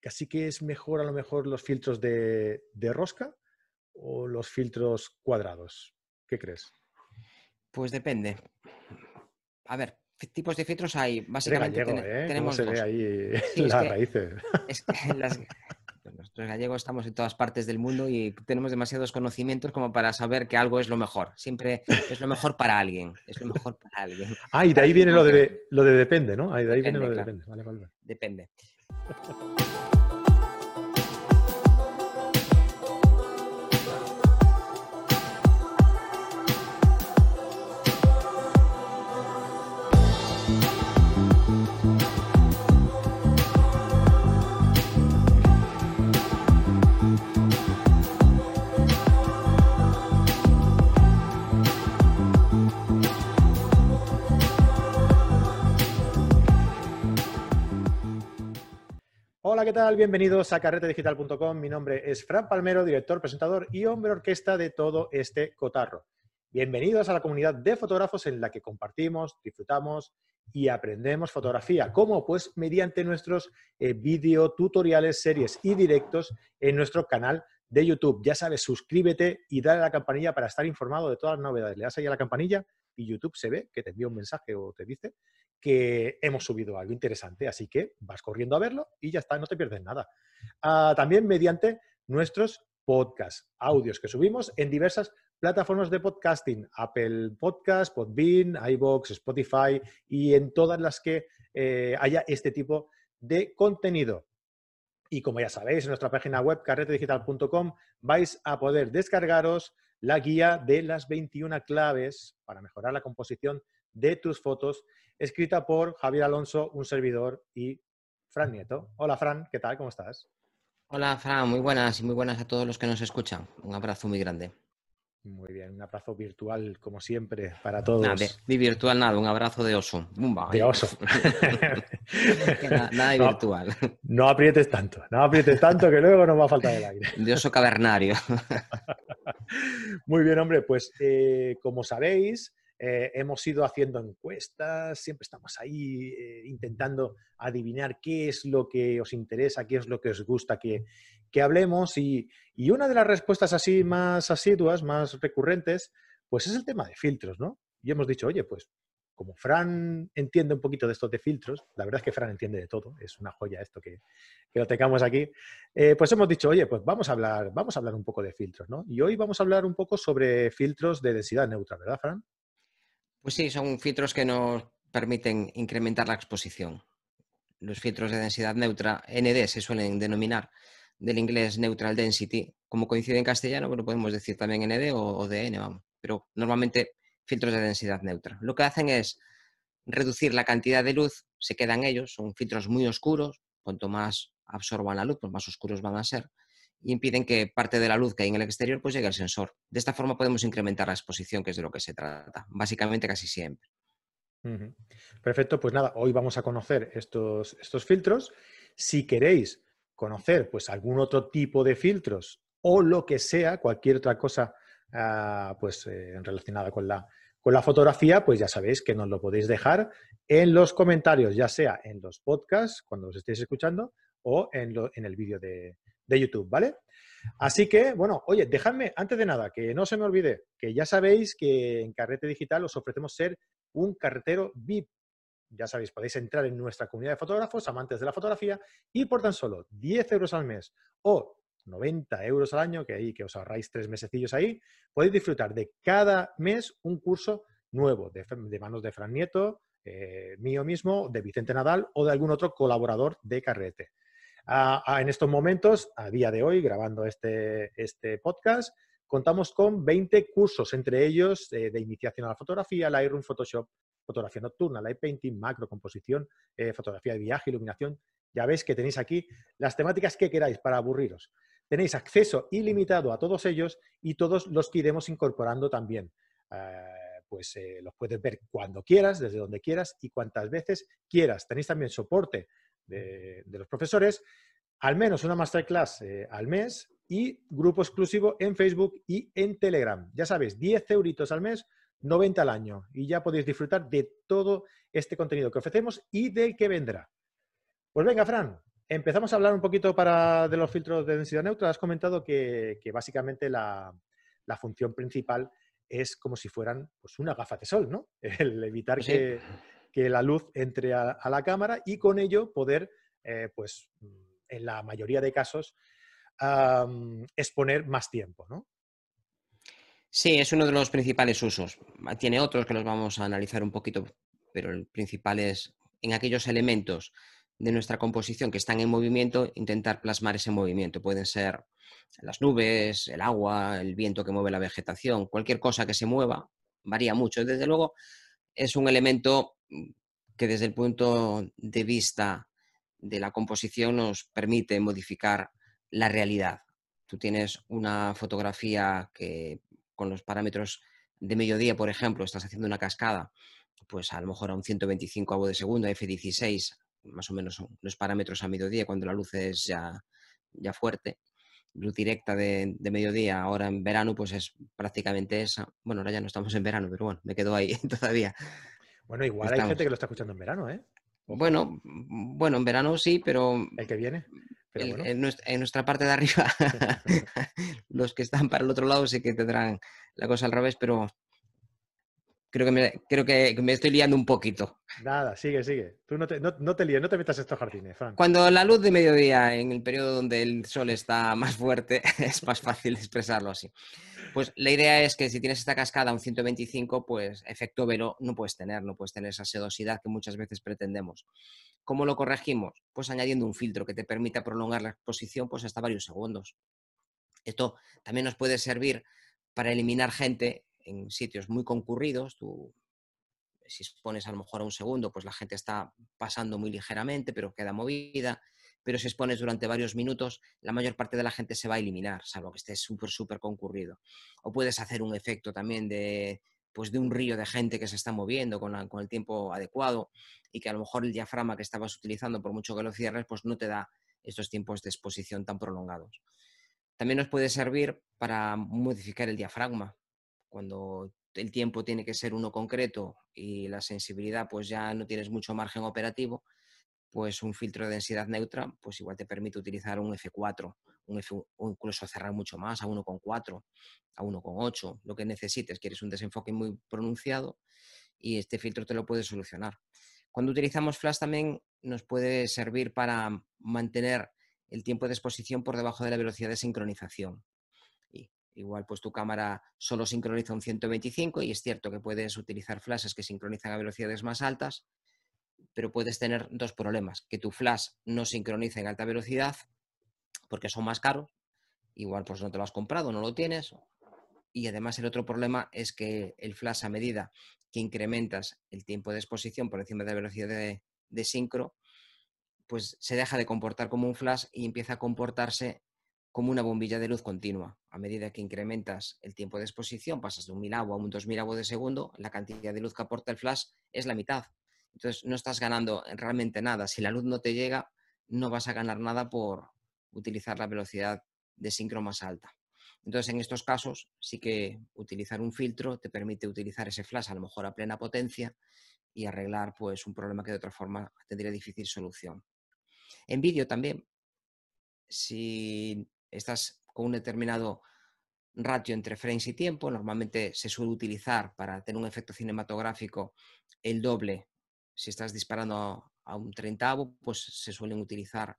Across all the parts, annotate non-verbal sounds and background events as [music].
casi que es mejor a lo mejor los filtros de, rosca o los filtros cuadrados. ¿Qué crees? Pues depende. A ver, tipos de filtros hay. Básicamente ¿eh? tenemos se ve ahí [laughs] las raíces? Es que [laughs] las, Nosotros gallegos estamos en todas partes del mundo y tenemos demasiados conocimientos como para saber que algo es lo mejor. Siempre es lo mejor para alguien. Es lo mejor para alguien. Ah, y de ahí viene lo de, lo de depende, ¿no? Ahí de ahí viene lo de depende. Vale, vale. Depende. Thank [laughs] you. Hola, ¿qué tal? Bienvenidos a carretedigital.com. Mi nombre es Fran Palmero, director, presentador y hombre orquesta de todo este cotarro. Bienvenidos a la comunidad de fotógrafos en la que compartimos, disfrutamos y aprendemos fotografía. ¿Cómo? Pues mediante nuestros eh, video tutoriales, series y directos en nuestro canal de YouTube. Ya sabes, suscríbete y dale a la campanilla para estar informado de todas las novedades. Le das ahí a la campanilla y YouTube se ve que te envía un mensaje o te dice que hemos subido algo interesante. Así que vas corriendo a verlo y ya está, no te pierdes nada. Ah, también mediante nuestros podcasts, audios que subimos en diversas plataformas de podcasting, Apple Podcast, Podbean, iBox, Spotify y en todas las que eh, haya este tipo de contenido. Y como ya sabéis, en nuestra página web carretedigital.com vais a poder descargaros la guía de las 21 claves para mejorar la composición de tus fotos escrita por Javier Alonso, un servidor, y Fran Nieto. Hola Fran, ¿qué tal? ¿Cómo estás? Hola Fran, muy buenas y muy buenas a todos los que nos escuchan. Un abrazo muy grande. Muy bien, un abrazo virtual, como siempre, para todos. Nada, de, virtual nada, un abrazo de oso. de oso. [laughs] nada, de virtual. No aprietes tanto, no aprietes tanto que luego nos va a faltar el aire. [laughs] De oso cavernario. [laughs] Muy bien, hombre, pues eh, como sabéis, eh, hemos ido haciendo encuestas, siempre estamos ahí eh, intentando adivinar qué es lo que os interesa, qué es lo que os gusta que, hablemos. Y, una de las respuestas así más asiduas, más recurrentes, pues es el tema de filtros, ¿no? Y hemos dicho, oye, pues como Fran entiende un poquito de estos de filtros, la verdad es que Fran entiende de todo, es una joya esto que, lo tengamos aquí, eh, pues hemos dicho, oye, pues vamos a, hablar, vamos a hablar un poco de filtros, ¿no? Y hoy vamos a hablar un poco sobre filtros de densidad neutra, ¿verdad, Fran? Pues sí, son filtros que nos permiten incrementar la exposición. Los filtros de densidad neutra, ND, se suelen denominar del inglés Neutral Density. Como coincide en castellano, bueno, podemos decir también ND o, DN, vamos. Pero normalmente filtros de densidad neutra. Lo que hacen es reducir la cantidad de luz, se quedan ellos, son filtros muy oscuros, cuanto más absorban la luz, pues más oscuros van a ser, y impiden que parte de la luz que hay en el exterior pues llegue al sensor. De esta forma podemos incrementar la exposición, que es de lo que se trata, básicamente casi siempre. Perfecto, pues nada, hoy vamos a conocer estos, estos filtros. Si queréis conocer pues algún otro tipo de filtros o lo que sea, cualquier otra cosa ah, pues eh, relacionada con la, con la fotografía, pues ya sabéis que nos lo podéis dejar en los comentarios, ya sea en los podcasts, cuando os estéis escuchando, o en, en el vídeo de, de YouTube, ¿vale? Así que, bueno, oye, dejadme, antes de nada, que no se me olvide, que ya sabéis que en Carrete Digital os ofrecemos ser un carretero VIP. Ya sabéis, podéis entrar en nuestra comunidad de fotógrafos, amantes de la fotografía, y por tan solo 10 euros al mes o 90 euros al año, que ahí que os ahorráis tres mesecillos ahí, podéis disfrutar de cada mes un curso nuevo de, manos de Fran Nieto, eh, mío mismo, de Vicente Nadal o de algún otro colaborador de Carrete en estos momentos, a día de hoy, grabando este, este podcast, contamos con 20 cursos, entre ellos eh, de iniciación a la fotografía, Lightroom, Photoshop, fotografía nocturna, light painting, macro, composición, eh, fotografía de viaje, iluminación. Ya veis que tenéis aquí las temáticas que queráis para aburriros. Tenéis acceso ilimitado a todos ellos y todos los que iremos incorporando también. Eh, pues los puedes ver cuando quieras, desde donde quieras y cuantas veces quieras. Tenéis también soporte de, los profesores, al menos una masterclass eh, al mes y grupo exclusivo en Facebook y en Telegram. Ya sabes, 10 euritos al mes, 90 al año. Y ya podéis disfrutar de todo este contenido que ofrecemos y del que vendrá. Pues venga, Fran, Empezamos a hablar un poquito para, de los filtros de densidad neutra. Has comentado que, básicamente la, función principal es como si fueran pues, una gafa de sol, ¿no? [laughs] El evitar que, la luz entre a, la cámara y con ello poder, eh, pues, en la mayoría de casos, exponer más tiempo, ¿no? Sí, es uno de los principales usos. Tiene otros que los vamos a analizar un poquito, pero el principal es en aquellos elementos de nuestra composición que están en movimiento, intentar plasmar ese movimiento. Pueden ser las nubes, el agua, el viento que mueve la vegetación, cualquier cosa que se mueva, varía mucho. Desde luego, es un elemento que desde el punto de vista de la composición nos permite modificar la realidad. Tú tienes una fotografía que con los parámetros de mediodía, por ejemplo, estás haciendo una cascada, pues a lo mejor a un 125 avo de segundo, F16, más o menos los parámetros a mediodía, cuando la luz es ya, ya fuerte. Luz directa de, mediodía, ahora en verano, pues es prácticamente esa. Bueno, ahora ya no estamos en verano, pero bueno, me quedo ahí [laughs] todavía. Bueno, igual hay gente que lo está escuchando en verano, ¿eh? Bueno, bueno, en verano sí, pero... ¿El que viene? en, nuestra, parte de arriba, [laughs] [laughs] los que están para el otro lado sí que tendrán la cosa al revés, pero creo que me, creo que me estoy liando un poquito. Nada, sigue, sigue. Tú no te, no, no te líes, no te metas en estos jardines, Fran. Cuando la luz de mediodía, en el periodo donde el sol está más fuerte, [laughs] es más fácil expresarlo así. Pues la idea es que si tienes esta cascada a un 125, pues efecto velo no puedes tener, no puedes tener esa sedosidad que muchas veces pretendemos. ¿Cómo lo corregimos? Pues añadiendo un filtro que te permita prolongar la exposición pues hasta varios segundos. Esto también nos puede servir para eliminar gente en sitios muy concurridos. Tú, si expones a lo mejor a un segundo, pues la gente está pasando muy ligeramente, pero queda movida. Pero si expones durante varios minutos, la mayor parte de la gente se va a eliminar, salvo que esté súper, súper concurrido. O puedes hacer un efecto también de, pues de un río de gente que se está moviendo con, el tiempo adecuado y que a lo mejor el diafragma que estabas utilizando, por mucho que lo cierres, pues no te da estos tiempos de exposición tan prolongados. También nos puede servir para modificar el diafragma. Cuando el tiempo tiene que ser uno concreto y la sensibilidad pues ya no tienes mucho margen operativo, pues un filtro de densidad neutra pues igual te permite utilizar un F4 o incluso cerrar mucho más a 1,4, a 1,8, lo que necesites. Quieres un desenfoque muy pronunciado y este filtro te lo puede solucionar. Cuando utilizamos flash también nos puede servir para mantener el tiempo de exposición por debajo de la velocidad de sincronización. Igual pues tu cámara solo sincroniza un 125 y es cierto que puedes utilizar flashes que sincronizan a velocidades más altas, pero puedes tener dos problemas, que tu flash no sincroniza en alta velocidad porque son más caros, igual pues no te lo has comprado, no lo tienes. Y además el otro problema es que el flash a medida que incrementas el tiempo de exposición por encima de la velocidad de, de sincro, pues se deja de comportar como un flash y empieza a comportarse como una bombilla de luz continua. A medida que incrementas el tiempo de exposición, pasas de un mil agua a un dos mil agua de segundo, la cantidad de luz que aporta el flash es la mitad. Entonces no estás ganando realmente nada. Si la luz no te llega, no vas a ganar nada por, utilizar la velocidad de sincro más alta. Entonces, en estos casos, sí que utilizar un filtro te permite utilizar ese flash a lo mejor a plena potencia y arreglar pues, un problema que de otra forma tendría difícil solución. En vídeo también, si estás con un determinado ratio entre frames y tiempo, normalmente se suele utilizar para tener un efecto cinematográfico el doble. Si estás disparando a un treintavo, pues se suelen utilizar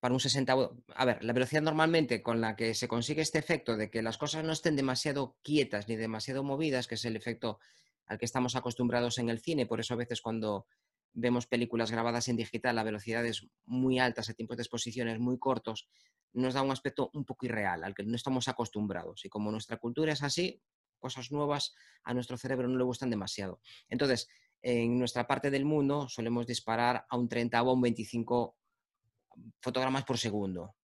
para un 60. A ver, la velocidad normalmente con la que se consigue este efecto de que las cosas no estén demasiado quietas ni demasiado movidas, que es el efecto al que estamos acostumbrados en el cine, por eso a veces cuando vemos películas grabadas en digital a velocidades muy altas, a tiempos de exposiciones muy cortos, nos da un aspecto un poco irreal, al que no estamos acostumbrados. Y como nuestra cultura es así, cosas nuevas a nuestro cerebro no le gustan demasiado. Entonces, en nuestra parte del mundo solemos disparar a un 30 o un 25 fotogramas por segundo.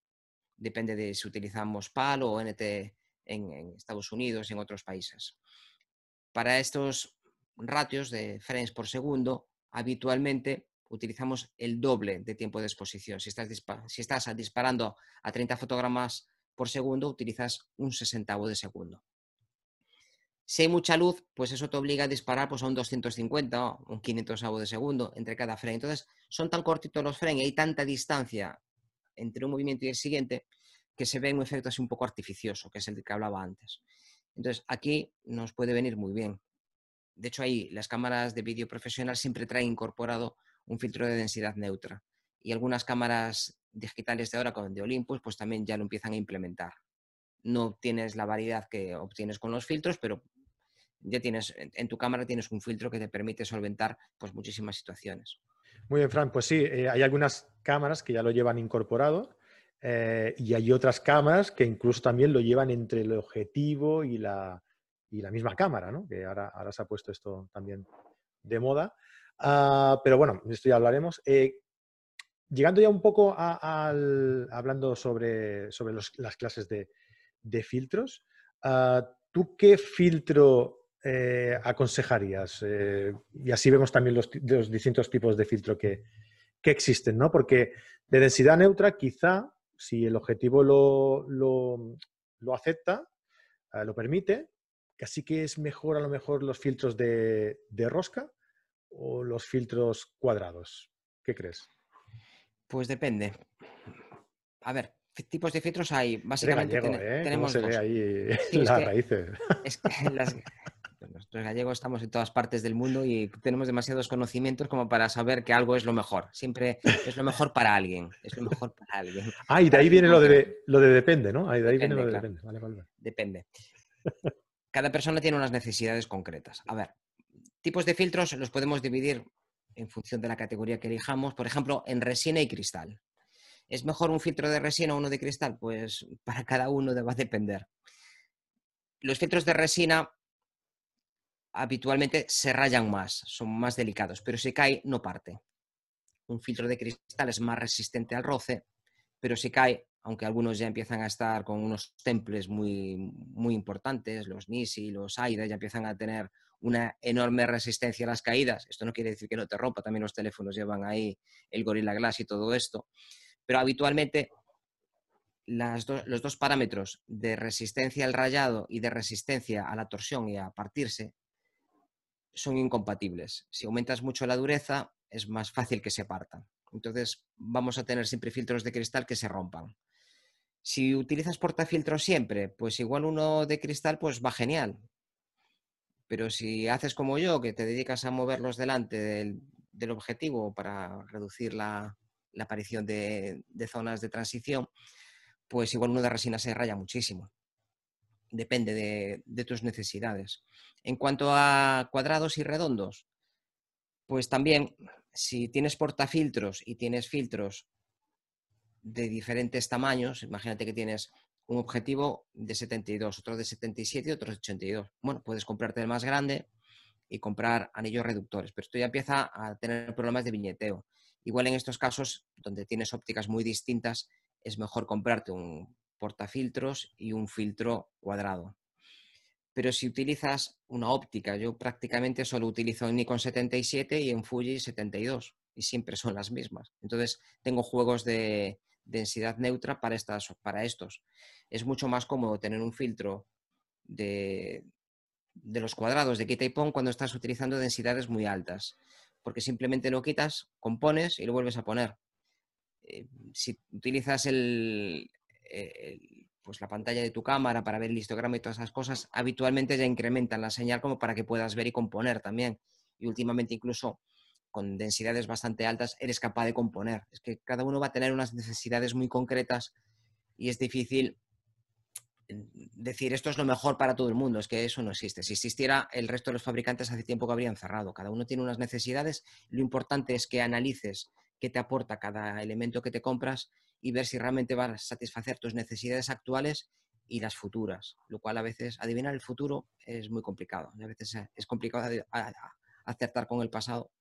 Depende de si utilizamos PAL o NT en, Estados Unidos en otros países. Para estos ratios de frames por segundo, habitualmente utilizamos el doble de tiempo de exposición. Si estás, disparando a 30 fotogramas por segundo, utilizas un sesentavo de segundo. Si hay mucha luz, pues eso te obliga a disparar pues, a un 250 o un 500 de segundo entre cada frame. Entonces, son tan cortitos los frames y hay tanta distancia entre un movimiento y el siguiente que se ve un efecto así un poco artificioso, que es el que hablaba antes. Entonces, aquí nos puede venir muy bien. De hecho, ahí las cámaras de vídeo profesional siempre traen incorporado un filtro de densidad neutra. Y algunas cámaras digitales de ahora, como de Olympus, pues también ya lo empiezan a implementar. No tienes la variedad que obtienes con los filtros, pero ya tienes, en tu cámara tienes un filtro que te permite solventar pues, muchísimas situaciones. Muy bien, Fran. Pues sí, eh, hay algunas cámaras que ya lo llevan incorporado eh, y hay otras cámaras que incluso también lo llevan entre el objetivo y la, y la misma cámara, ¿no? que ahora, se ha puesto esto también de moda. Ah, pero bueno, de esto ya hablaremos. Eh, llegando ya un poco al, hablando sobre, sobre las clases de, de filtros, ah, ¿tú qué filtro eh, aconsejarías? Eh, y así vemos también los, distintos tipos de filtro que, existen, ¿no? Porque de densidad neutra, quizá, si el objetivo lo, lo, acepta, eh, lo permite, casi que es mejor a lo mejor los filtros de, rosca o los filtros cuadrados. ¿Qué crees? Pues depende. A ver, tipos de filtros hay. Básicamente tenemos se ahí [laughs] las raíces? Es que [laughs] los gallegos estamos en todas partes del mundo y tenemos demasiados conocimientos como para saber que algo es lo mejor. Siempre es lo mejor para alguien. Es lo mejor para alguien. [laughs] Ah, y de ahí viene lo de, lo de depende, ¿no? de ahí viene lo de depende. Depende. Cada persona tiene unas necesidades concretas. A ver, tipos de filtros los podemos dividir en función de la categoría que elijamos. Por ejemplo, en resina y cristal. ¿Es mejor un filtro de resina o uno de cristal? Pues [laughs] para cada uno va a depender. Los filtros de resina habitualmente se rayan más, son más delicados, pero si cae no parte. Un filtro de cristal es más resistente al roce, pero si cae, aunque algunos ya empiezan a estar con unos temples muy, muy importantes, los Nisi, los AIDA, ya empiezan a tener una enorme resistencia a las caídas. Esto no quiere decir que no te rompa, también los teléfonos llevan ahí el Gorilla Glass y todo esto. Pero habitualmente los dos parámetros de resistencia al rayado y de resistencia a la torsión y a partirse son incompatibles. Si aumentas mucho la dureza, es más fácil que se partan. Entonces, vamos a tener siempre filtros de cristal que se rompan. Si utilizas portafiltros siempre, pues igual uno de cristal pues va genial. Pero si haces como yo, que te dedicas a moverlos delante del, objetivo para reducir la, aparición de, de, zonas de transición, pues igual uno de resina se raya muchísimo depende de, tus necesidades. En cuanto a cuadrados y redondos, pues también si tienes portafiltros y tienes filtros de diferentes tamaños, imagínate que tienes un objetivo de 72, otro de 77 y otro de 82. Bueno, puedes comprarte el más grande y comprar anillos reductores, pero esto ya empieza a tener problemas de viñeteo. Igual en estos casos, donde tienes ópticas muy distintas, es mejor comprarte un portafiltros y un filtro cuadrado. Pero si utilizas una óptica, yo prácticamente solo utilizo en Nikon 77 y en Fuji 72 y siempre son las mismas. Entonces tengo juegos de densidad neutra para, estas, para estos. Es mucho más cómodo tener un filtro de, de los cuadrados de quita y pon cuando estás utilizando densidades muy altas, porque simplemente lo quitas, compones y lo vuelves a poner. Eh, si utilizas el, eh, pues la pantalla de tu cámara para ver el histograma y todas esas cosas, habitualmente ya incrementan la señal como para que puedas ver y componer también. Y últimamente incluso con densidades bastante altas eres capaz de componer. Es que cada uno va a tener unas necesidades muy concretas y es difícil mm, decir esto es lo mejor para todo el mundo, es que eso no existe. Si existiera, el resto de los fabricantes hace tiempo que habrían cerrado. Cada uno tiene unas necesidades. Lo importante es que analices qué te aporta cada elemento que te compras y ver si realmente va a satisfacer tus necesidades actuales y las futuras, lo cual a veces adivinar el futuro es muy complicado. A veces eh, es complicado acertar con el pasado.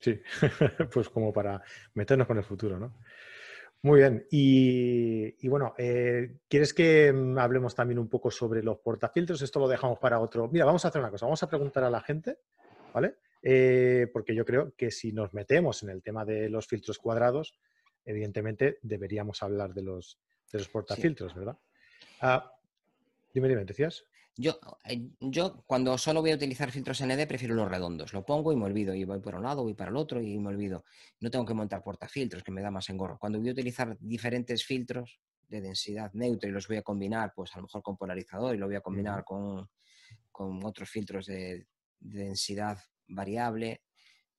Sí, [laughs] pues como para meternos con el futuro, ¿no? Muy bien. Y, bueno, eh, ¿quieres que mm, hablemos también un poco sobre los portafiltros? Esto lo dejamos para otro. Mira, vamos a hacer una cosa. Vamos a preguntar a la gente, ¿vale? Eh, porque yo creo que si nos metemos en el tema de los filtros cuadrados, evidentemente deberíamos hablar de los, de los portafiltros, ¿verdad? Ah, dime, dime, ¿decías? Yo, eh, yo cuando solo voy a utilizar filtros ND prefiero los redondos. Lo pongo y me olvido. Y voy por un lado, voy para el otro y me olvido. No tengo que montar portafiltros, que me da más engorro. Cuando voy a utilizar diferentes filtros de densidad neutra y los voy a combinar, pues a lo mejor con polarizador y lo voy a combinar con, con, otros filtros de, densidad variable,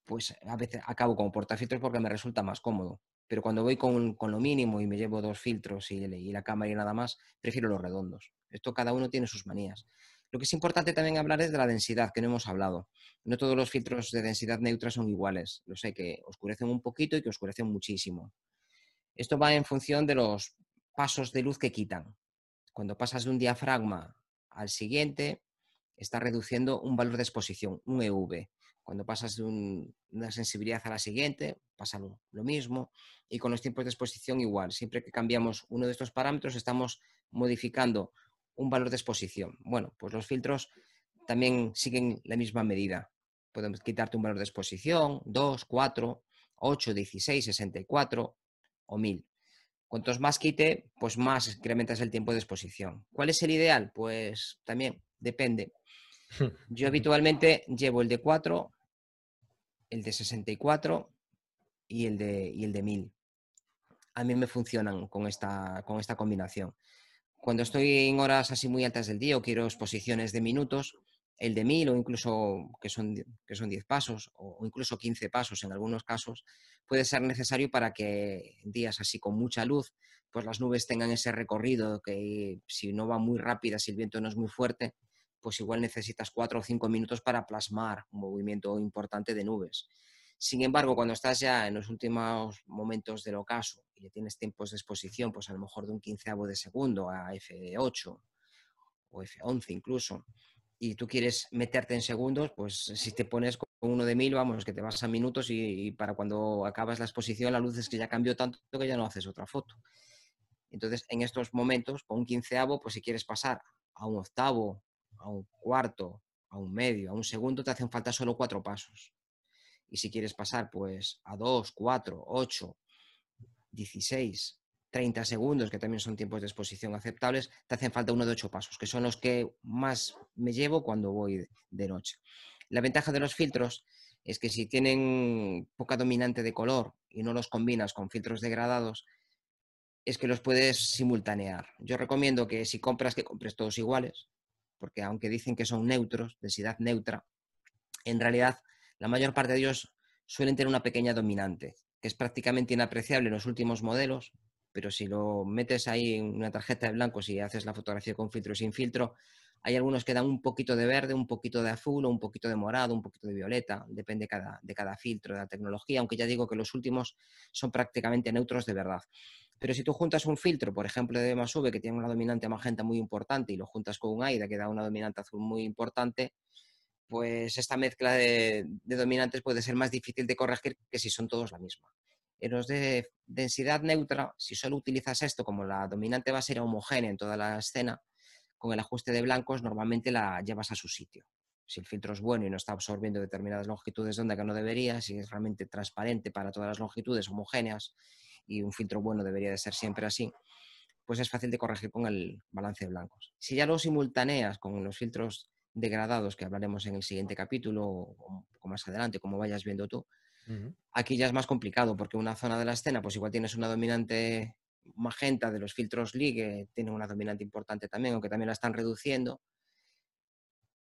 pues a veces acabo con portafiltros porque me resulta más cómodo. Pero cuando voy con, con lo mínimo y me llevo dos filtros y, y la cámara y nada más, prefiero los redondos. Esto cada uno tiene sus manías. Lo que es importante también hablar es de la densidad, que no hemos hablado. No todos los filtros de densidad neutra son iguales. Los hay que oscurecen un poquito y que oscurecen muchísimo. Esto va en función de los pasos de luz que quitan. Cuando pasas de un diafragma al siguiente, está reduciendo un valor de exposición, un EV. Cuando pasas de una sensibilidad a la siguiente, pasa lo, mismo. Y con los tiempos de exposición igual. Siempre que cambiamos uno de estos parámetros, estamos modificando un valor de exposición. Bueno, pues los filtros también siguen la misma medida. Podemos quitarte un valor de exposición, 2, 4, 8, 16, 64 o 1000. Cuantos más quite, pues más incrementas el tiempo de exposición. ¿Cuál es el ideal? Pues también depende. [laughs] Yo habitualmente llevo el de 4, el de 64 y el de, y el de 1000. A mí me funcionan con esta, con esta combinación. Cuando estoy en horas así muy altas del día o quiero exposiciones de minutos, el de 1000 o incluso que son, que son 10 pasos o incluso 15 pasos en algunos casos, puede ser necesario para que en días así con mucha luz, pues las nubes tengan ese recorrido que si no va muy rápida, si el viento no es muy fuerte, pues igual necesitas 4 o 5 minutos para plasmar un movimiento importante de nubes. Sin embargo, cuando estás ya en los últimos momentos del ocaso y tienes tiempos de exposición, pues a lo mejor de un quinceavo de segundo a F8 o F11 incluso, y tú quieres meterte en segundos, pues si te pones con uno de mil, vamos, que te vas a minutos y, para cuando acabas la exposición la luz es que ya cambió tanto que ya no haces otra foto. Entonces, en estos momentos, con un quinceavo, pues si quieres pasar a un octavo, a un cuarto, a un medio, a un segundo, te hacen falta solo cuatro pasos. Y si quieres pasar pues a 2, 4, 8, 16, 30 segundos, que también son tiempos de exposición aceptables, te hacen falta uno de 8 pasos, que son los que más me llevo cuando voy de noche. La ventaja de los filtros es que si tienen poca dominante de color y no los combinas con filtros degradados, es que los puedes simultanear. Yo recomiendo que si compras, que compres todos iguales, porque aunque dicen que son neutros, densidad neutra, en realidad la mayor parte de ellos suelen tener una pequeña dominante, que es prácticamente inapreciable en los últimos modelos, pero si lo metes ahí en una tarjeta de blanco, si haces la fotografía con filtro y sin filtro, hay algunos que dan un poquito de verde, un poquito de azul o un poquito de morado, un poquito de violeta, depende cada, de cada filtro, de la tecnología, aunque ya digo que los últimos son prácticamente neutros de verdad. Pero si tú juntas un filtro, por ejemplo, de más V, que tiene una dominante magenta muy importante, y lo juntas con un AIDA, que da una dominante azul muy importante, pues esta mezcla de, dominantes puede ser más difícil de corregir que si son todos la misma. En los de densidad neutra, si solo utilizas esto como la dominante va a ser homogénea en toda la escena, con el ajuste de blancos normalmente la llevas a su sitio. Si el filtro es bueno y no está absorbiendo determinadas longitudes de onda que no debería, si es realmente transparente para todas las longitudes homogéneas y un filtro bueno debería de ser siempre así, pues es fácil de corregir con el balance de blancos. Si ya lo simultaneas con los filtros degradados que hablaremos en el siguiente capítulo o, más adelante, como vayas viendo tú. Aquí ya es más complicado porque una zona de la escena, pues igual tienes una dominante magenta de los filtros ligue, tiene una dominante importante también, aunque también la están reduciendo.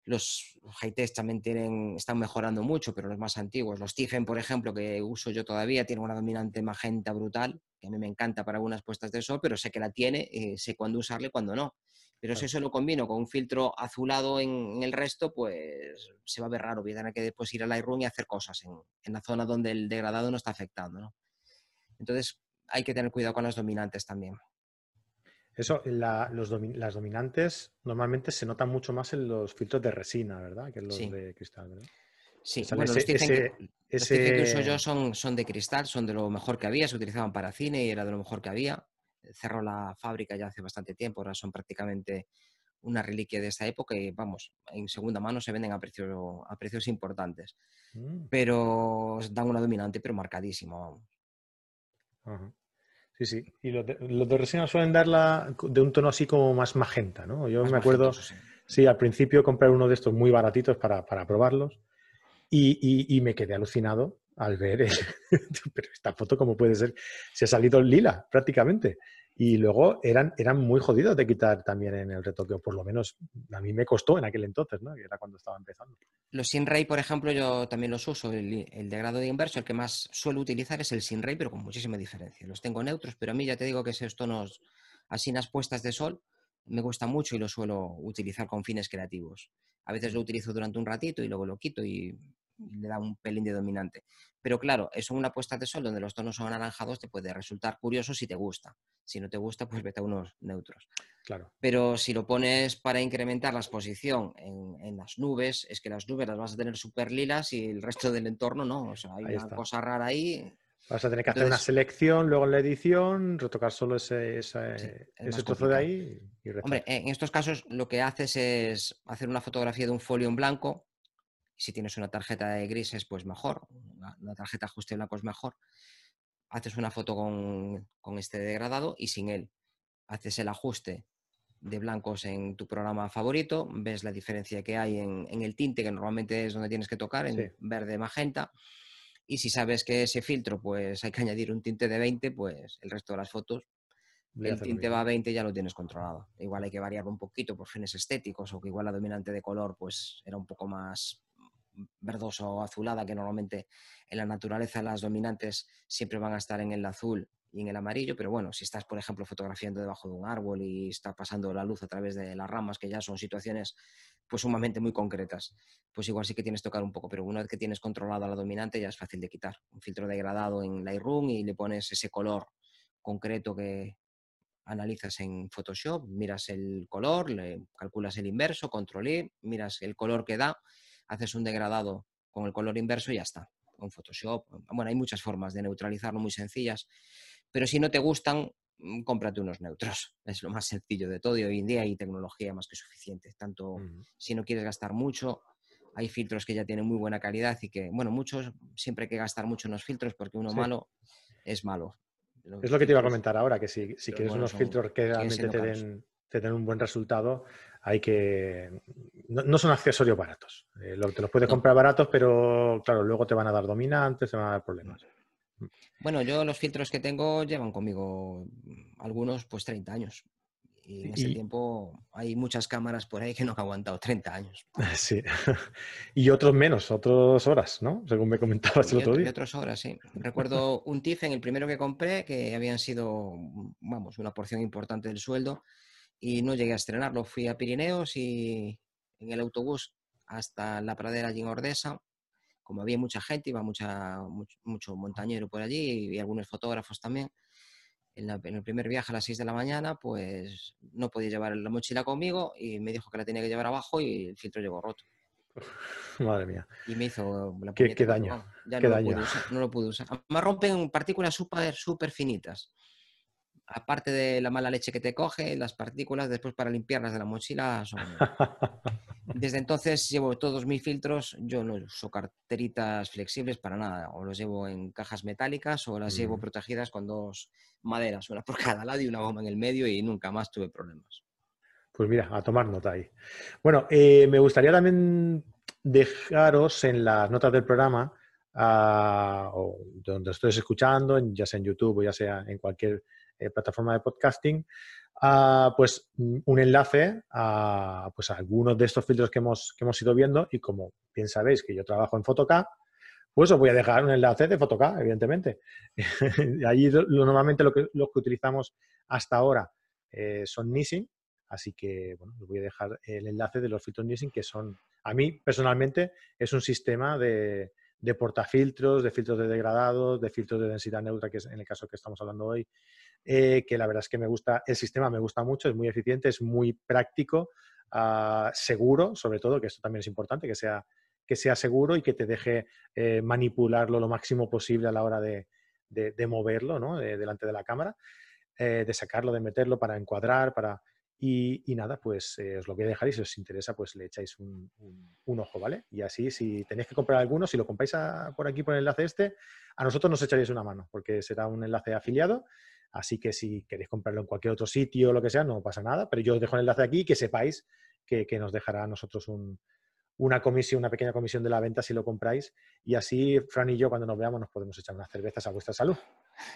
Los high también tienen, están mejorando mucho, pero los más antiguos, los Tiffen, por ejemplo, que uso yo todavía, tienen una dominante magenta brutal, que a mí me encanta para algunas puestas de sol, pero sé que la tiene, y sé cuándo usarle y cuándo no. Pero si eso lo combino con un filtro azulado en, el resto, pues se va a ver raro. Voy a tener que después ir a Lightroom y hacer cosas en, la zona donde el degradado no está afectando. Entonces hay que tener cuidado con las dominantes también. Eso, las dominantes normalmente se notan mucho más en los filtros de resina, ¿verdad? Que en los de cristal, ¿verdad? Sí, bueno, los, que, uso yo son, son de cristal, son de lo mejor que había, se utilizaban para cine y era de lo mejor que había cerró la fábrica ya hace bastante tiempo, ahora son prácticamente una reliquia de esta época y vamos, en segunda mano se venden a, precio, a precios importantes. Mm. Pero dan una dominante, pero marcadísima, vamos. Sí, sí. Y los de, resina suelen darla de un tono así como más magenta, ¿no? Yo me acuerdo, Sí, al principio compré uno de estos muy baratitos para, probarlos y, me quedé alucinado al ver, [laughs] pero esta foto, ¿cómo puede ser? Se ha salido lila prácticamente. Y luego eran, eran muy jodidos de quitar también en el retoque, o por lo menos a mí me costó en aquel entonces, ¿no? que era cuando estaba empezando. Los SinRay, por ejemplo, yo también los uso. El, de grado de inverso, el que más suelo utilizar es el SinRay, pero con muchísima diferencia. Los tengo neutros, pero a mí ya te digo que esos tonos así las puestas de sol me gusta mucho y lo suelo utilizar con fines creativos. A veces lo utilizo durante un ratito y luego lo quito y le da un pelín de dominante. Pero claro, eso una puesta de sol donde los tonos son anaranjados te puede resultar curioso si te gusta. Si no te gusta, pues vete a unos neutros. Claro. Pero si lo pones para incrementar la exposición en, las nubes, es que las nubes las vas a tener súper lilas y el resto del entorno no. O sea, hay una cosa rara ahí. Vas a tener que hacer una selección, luego en la edición, retocar solo ese, ese, trozo de ahí y Hombre, en estos casos lo que haces es hacer una fotografía de un folio en blanco si tienes una tarjeta de grises, pues mejor. Una, tarjeta ajuste blanco es mejor. Haces una foto con, este degradado y sin él. Haces el ajuste de blancos en tu programa favorito, ves la diferencia que hay en, el tinte, que normalmente es donde tienes que tocar, en verde magenta. Y si sabes que ese filtro, pues hay que añadir un tinte de 20, pues el resto de las fotos, el tinte va a 20 ya lo tienes controlado. Igual hay que variarlo un poquito por fines estéticos o que igual la dominante de color pues era un poco más verdoso o azulada, que normalmente en la naturaleza las dominantes siempre van a estar en el azul y en el amarillo, pero bueno, si estás, por ejemplo, fotografiando debajo de un árbol y está pasando la luz a través de las ramas, que ya son situaciones pues sumamente muy concretas, pues igual sí que tienes que tocar un poco, pero una vez que tienes controlada la dominante ya es fácil de quitar. Un filtro degradado en Lightroom y le pones ese color concreto que analizas en Photoshop, miras el color, le calculas el inverso, control I, miras el color que da haces un degradado con el color inverso y ya está. Con Photoshop. Bueno, hay muchas formas de neutralizarlo muy sencillas, pero si no te gustan, mm, cómprate unos neutros. [laughs] Es lo más sencillo de todo y hoy en día hay tecnología más que suficiente. Tanto si no quieres gastar mucho, hay filtros que ya tienen muy buena calidad y que, bueno, muchos, siempre hay que gastar mucho en los filtros porque uno malo es malo. es lo que te iba a comentar ahora, que si, si quieres unos filtros que realmente te den, te den un buen resultado, hay que... No, son accesorios baratos. Eh, te los puedes comprar baratos, pero claro, luego te van a dar dominantes, te van a dar problemas. Bueno, yo los filtros que tengo llevan conmigo algunos pues 30 años. Y en ese tiempo hay muchas cámaras por ahí que no han aguantado 30 años. [laughs] Sí. [laughs] y otros menos, otras horas, ¿no? Según me comentabas el otro día. Y otras horas, sí. Recuerdo un TIFF en el primero que compré, que habían sido, vamos, una porción importante del sueldo, y no llegué a estrenarlo. Fui a Pirineos y en el autobús hasta la pradera allí en Ordesa. Como había mucha gente, iba mucha, mucho, montañero por allí y, algunos fotógrafos también. En, el primer viaje a las 6 de la mañana, pues no podía llevar la mochila conmigo y me dijo que la tenía que llevar abajo y el filtro llegó roto. Madre mía. Y me hizo la ¿Qué, qué daño? ya ¿Qué no, daño? Lo pude usar, no lo pude usar. Me rompen partículas súper super finitas aparte de la mala leche que te coge, las partículas después para limpiarlas de la mochila son... Desde [laughs] entonces llevo todos mis filtros, yo no uso carteritas flexibles para nada, o los llevo en cajas metálicas o las llevo mm. protegidas con dos maderas, una por cada lado y una goma en el medio y nunca más tuve problemas. Pues mira, a tomar nota ahí. Bueno, eh, me gustaría también dejaros en las notas del programa, ah, o donde estés escuchando, ya sea en YouTube o ya sea en cualquier eh, plataforma de podcasting, pues mm, un enlace a, pues, algunos de estos filtros que hemos, que hemos ido viendo y como bien sabéis que yo trabajo en Photocap, pues os voy a dejar un enlace de Photocap, evidentemente. [laughs] Allí normalmente lo que, lo que utilizamos hasta ahora eh, son Nissin, así que bueno, os voy a dejar el enlace de los filtros Nissin que son, a mí personalmente, es un sistema de, de portafiltros, de filtros de degradados, de filtros de densidad neutra, que es en el caso que estamos hablando hoy, eh, que la verdad es que me gusta, el sistema me gusta mucho, es muy eficiente, es muy práctico, ah, seguro, sobre todo, que esto también es importante, que sea, que sea seguro y que te deje eh, manipularlo lo máximo posible a la hora de, moverlo ¿no? delante de la cámara, eh, de sacarlo, de meterlo para encuadrar, para... Y, nada, pues os lo voy a dejar y si os interesa, pues le echáis un, ojo, ¿vale? Y así, si tenéis que comprar alguno, si lo compráis por aquí por el enlace este, a nosotros nos echaréis una mano, porque será un enlace afiliado Así que si queréis comprarlo en cualquier otro sitio o lo que sea, no pasa nada, pero yo os dejo el enlace aquí que sepáis que, nos dejará a nosotros una comisión, una pequeña comisión de la venta si lo compráis. Y así, Fran y yo, cuando nos veamos, nos podemos echar unas cervezas a vuestra salud.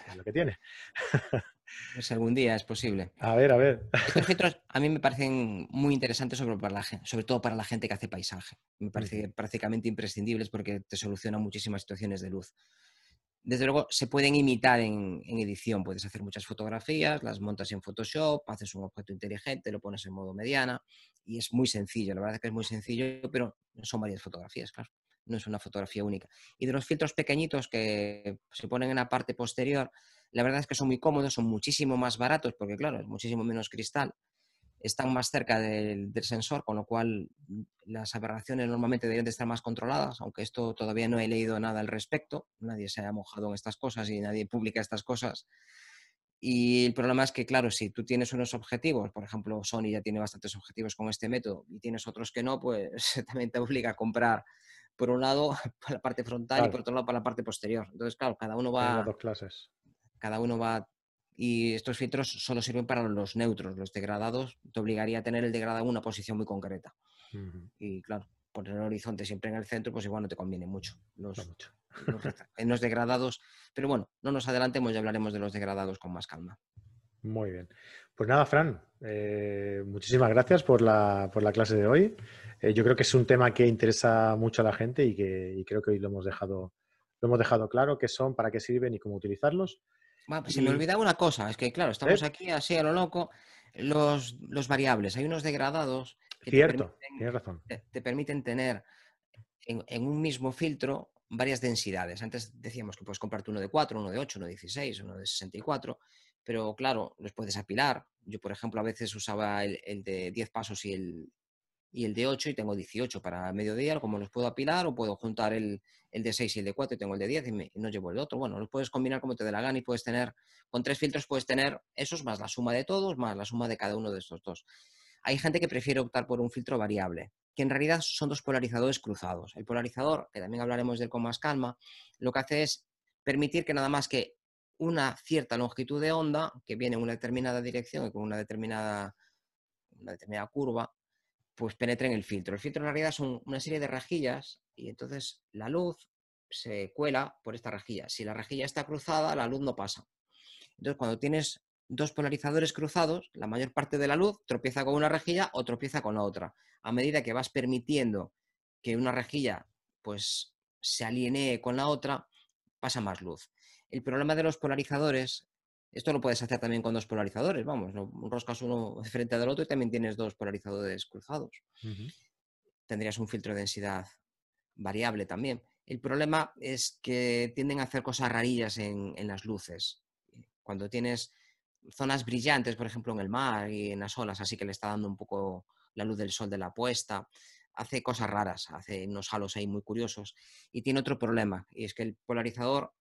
Es lo que tiene. [laughs] Pues algún día es posible. A ver, a ver. Estos [laughs] filtros a mí me parecen muy interesantes, sobre, para la, sobre todo para la gente que hace paisaje. Me parece prácticamente imprescindibles porque te solucionan muchísimas situaciones de luz. Desde luego, se pueden imitar en, edición. Puedes hacer muchas fotografías, las montas en Photoshop, haces un objeto inteligente, lo pones en modo mediana y es muy sencillo. La verdad es que es muy sencillo, pero son varias fotografías, claro. No es una fotografía única. Y de los filtros pequeñitos que se ponen en la parte posterior, la verdad es que son muy cómodos, son muchísimo más baratos porque, claro, es muchísimo menos cristal están más cerca del, sensor, con lo cual mm, las aberraciones normalmente deben de estar más controladas, aunque esto todavía no he leído nada al respecto, nadie se ha mojado en estas cosas y nadie publica estas cosas. Y el problema es que, claro, si tú tienes unos objetivos, por ejemplo, Sony ya tiene bastantes objetivos con este método y tienes otros que no, pues [laughs] también te obliga a comprar por un lado [laughs] para la parte frontal y por otro lado para la parte posterior. Entonces, claro, cada uno va... Dos clases. Cada uno va y estos filtros solo sirven para los neutros. Los degradados te obligaría a tener el degradado en una posición muy concreta. Y claro, poner el horizonte siempre en el centro, pues igual no te conviene mucho. Los, [laughs] en los degradados. Pero bueno, no nos adelantemos y hablaremos de los degradados con más calma. Muy bien. Pues nada, Fran, eh, muchísimas gracias por la, por la, clase de hoy. Eh, yo creo que es un tema que interesa mucho a la gente y que y creo que hoy lo hemos dejado, lo hemos dejado claro qué son, para qué sirven y cómo utilizarlos. Pues se me olvidaba una cosa, es que claro, estamos ¿Eh? aquí así a lo loco. Los, variables, hay unos degradados que Cierto, te permiten, tienes razón. Te, permiten tener en, un mismo filtro varias densidades. Antes decíamos que puedes comprarte uno de 4, uno de 8, uno de 16, uno de 64, pero claro, los puedes apilar. Yo, por ejemplo, a veces usaba el, el de 10 pasos y el, y el de 8 y tengo 18 para mediodía, como los puedo apilar o puedo juntar el, el de 6 y el de 4 y tengo el de 10 y, no llevo el otro. Bueno, los puedes combinar como te dé la gana y puedes tener, con tres filtros puedes tener esos más la suma de todos, más la suma de cada uno de estos dos. Hay gente que prefiere optar por un filtro variable, que en realidad son dos polarizadores cruzados. El polarizador, que también hablaremos del con más calma, lo que hace es permitir que nada más que una cierta longitud de onda, que viene en una determinada dirección y con una determinada, una determinada curva, pues penetra en el filtro. El filtro en realidad son una serie de rejillas y entonces la luz se cuela por esta rejilla. Si la rejilla está cruzada, la luz no pasa. Entonces, cuando tienes dos polarizadores cruzados, la mayor parte de la luz tropieza con una rejilla o tropieza con la otra. A medida que vas permitiendo que una rejilla pues se alinee con la otra, pasa más luz. El problema de los polarizadores esto lo puedes hacer también con dos polarizadores, vamos, ¿no? roscas uno [laughs] frente del otro y también tienes dos polarizadores cruzados. Tendrías un filtro de densidad variable también. El problema es que tienden a hacer cosas rarillas en, las luces. Cuando tienes zonas brillantes, por ejemplo, en el mar y en las olas, así que le está dando un poco la luz del sol de la puesta, hace cosas raras, hace unos halos ahí muy curiosos. Y tiene otro problema, y es que el polarizador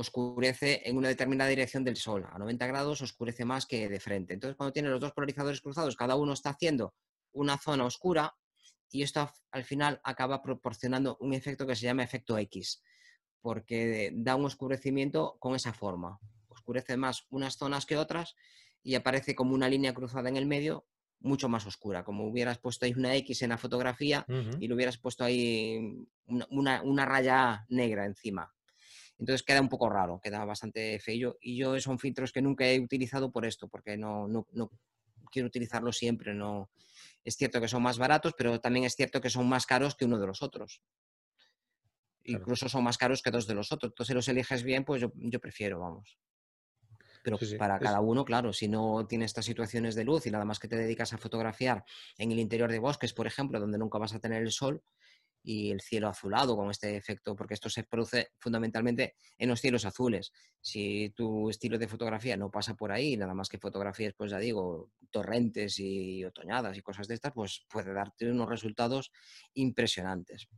oscurece en una determinada dirección del sol. A 90 grados oscurece más que de frente. Entonces, cuando tiene los dos polarizadores cruzados, cada uno está haciendo una zona oscura y esto al final acaba proporcionando un efecto que se llama efecto X, porque da un oscurecimiento con esa forma. Oscurece más unas zonas que otras y aparece como una línea cruzada en el medio mucho más oscura, como hubieras puesto ahí una X en la fotografía y le hubieras puesto ahí una raya negra encima. Entonces queda un poco raro, queda bastante feo. Y yo son filtros que nunca he utilizado por esto, porque no, no, quiero utilizarlos siempre. No. Es cierto que son más baratos, pero también es cierto que son más caros que uno de los otros. Incluso son más caros que dos de los otros. Entonces, si los eliges bien, pues yo, prefiero, vamos. Pero para cada uno, claro, si no tienes estas situaciones de luz y nada más que te dedicas a fotografiar en el interior de bosques, por ejemplo, donde nunca vas a tener el sol, y el cielo azulado con este efecto, porque esto se produce fundamentalmente en los cielos azules. Si tu estilo de fotografía no pasa por ahí, nada más que fotografías, pues ya digo, torrentes y otoñadas y cosas de estas, pues puede darte unos resultados impresionantes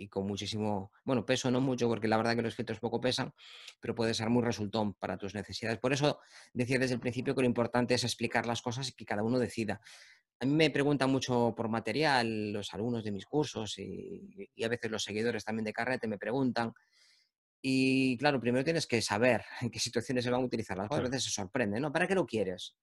y con muchísimo, bueno, peso no mucho, porque la verdad que los filtros poco pesan, pero puede ser muy resultón para tus necesidades. Por eso decía desde el principio que lo importante es explicar las cosas y que cada uno decida. A mí me preguntan mucho por material los alumnos de mis cursos y, a veces los seguidores también de Carrete me preguntan. Y claro, primero tienes que saber [laughs] en qué situaciones se van a utilizar las cosas. A veces se sorprende, ¿no? ¿Para qué lo quieres?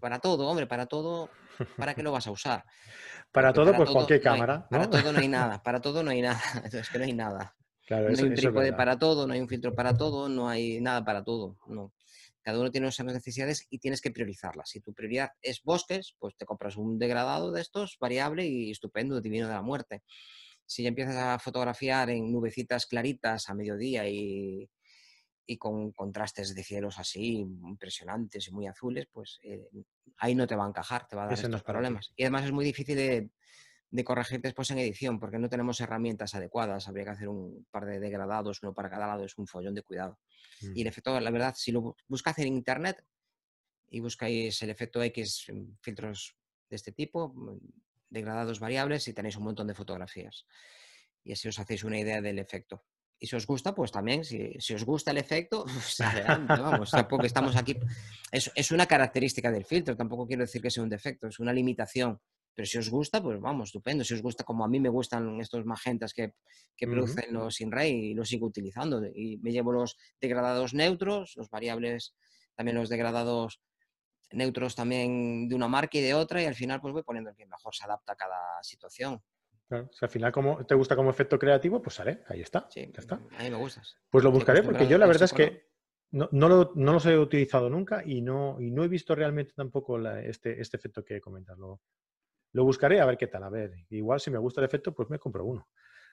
Para todo, hombre, para todo, ¿para qué lo vas a usar? [laughs] para todo, pues cualquier cámara. Para todo no hay [laughs] nada, para todo no hay nada, [laughs] es que no hay nada. no hay un trípode para todo, no hay un filtro para todo, no hay nada para todo. No. Cada uno tiene esas necesidades y tienes que priorizarlas. Si tu prioridad es bosques, pues te compras un degradado de estos, variable y estupendo, divino de la muerte. Si ya empiezas a fotografiar en nubecitas claritas a mediodía y, y con contrastes de cielos así impresionantes y muy azules, pues eh, ahí no te va a encajar, te va a dar estos problemas. Y además es muy difícil de, corregir después en edición porque no tenemos herramientas adecuadas. Habría que hacer un par de degradados, uno para cada lado, es un follón de cuidado. Y el efecto, la verdad, si lo buscáis en internet y buscáis el efecto X filtros de este tipo, mm, degradados variables, y tenéis un montón de fotografías. Y así os hacéis una idea del efecto y si os gusta, pues también, si, os gusta el efecto, [laughs] pues adelante, vamos, [laughs] tampoco estamos aquí. Es, es, una característica del filtro, tampoco quiero decir que sea un defecto, es una limitación. Pero si os gusta, pues vamos, estupendo. Si os gusta, como a mí me gustan estos magentas que, que producen los InRay, los sigo utilizando. Y me llevo los degradados neutros, los variables, también los degradados neutros también de una marca y de otra, y al final pues voy poniendo el que mejor se adapta a cada situación. Claro, si al final como te gusta como efecto creativo, pues sale, ahí está. Sí, está. a mí me gustas. Pues lo buscaré porque yo la verdad es que no, no, los he utilizado nunca y no, y no he visto realmente tampoco este, este efecto que comentas. Lo, lo buscaré a ver qué tal. A ver, igual si me gusta el efecto, pues me compro uno.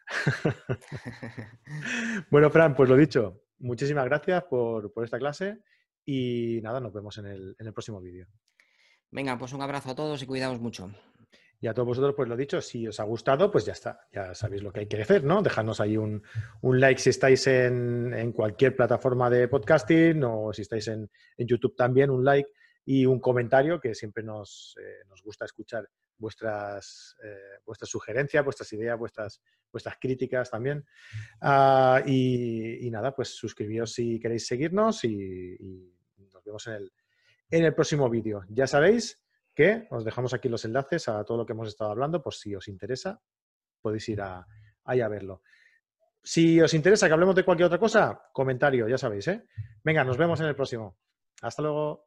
[laughs] bueno, Fran, pues lo dicho, muchísimas gracias por, esta clase y nada, nos vemos en el, en el próximo vídeo. Venga, pues un abrazo a todos y cuidaos mucho. Y a todos vosotros, pues lo dicho, si os ha gustado, pues ya está, ya sabéis lo que hay que hacer, ¿no? Dejadnos ahí un, like si estáis en, cualquier plataforma de podcasting o si estáis en, YouTube también, un like y un comentario, que siempre nos, eh, gusta escuchar vuestras, eh, vuestras sugerencias, vuestras ideas, vuestras, vuestras críticas también. Ah, y, nada, pues suscribíos si queréis seguirnos y, nos vemos en el, en el próximo vídeo. Ya sabéis que os dejamos aquí los enlaces a todo lo que hemos estado hablando, por si os interesa, podéis ir a, ahí a verlo. Si os interesa que hablemos de cualquier otra cosa, comentario, ya sabéis, ¿eh? Venga, nos vemos en el próximo. Hasta luego.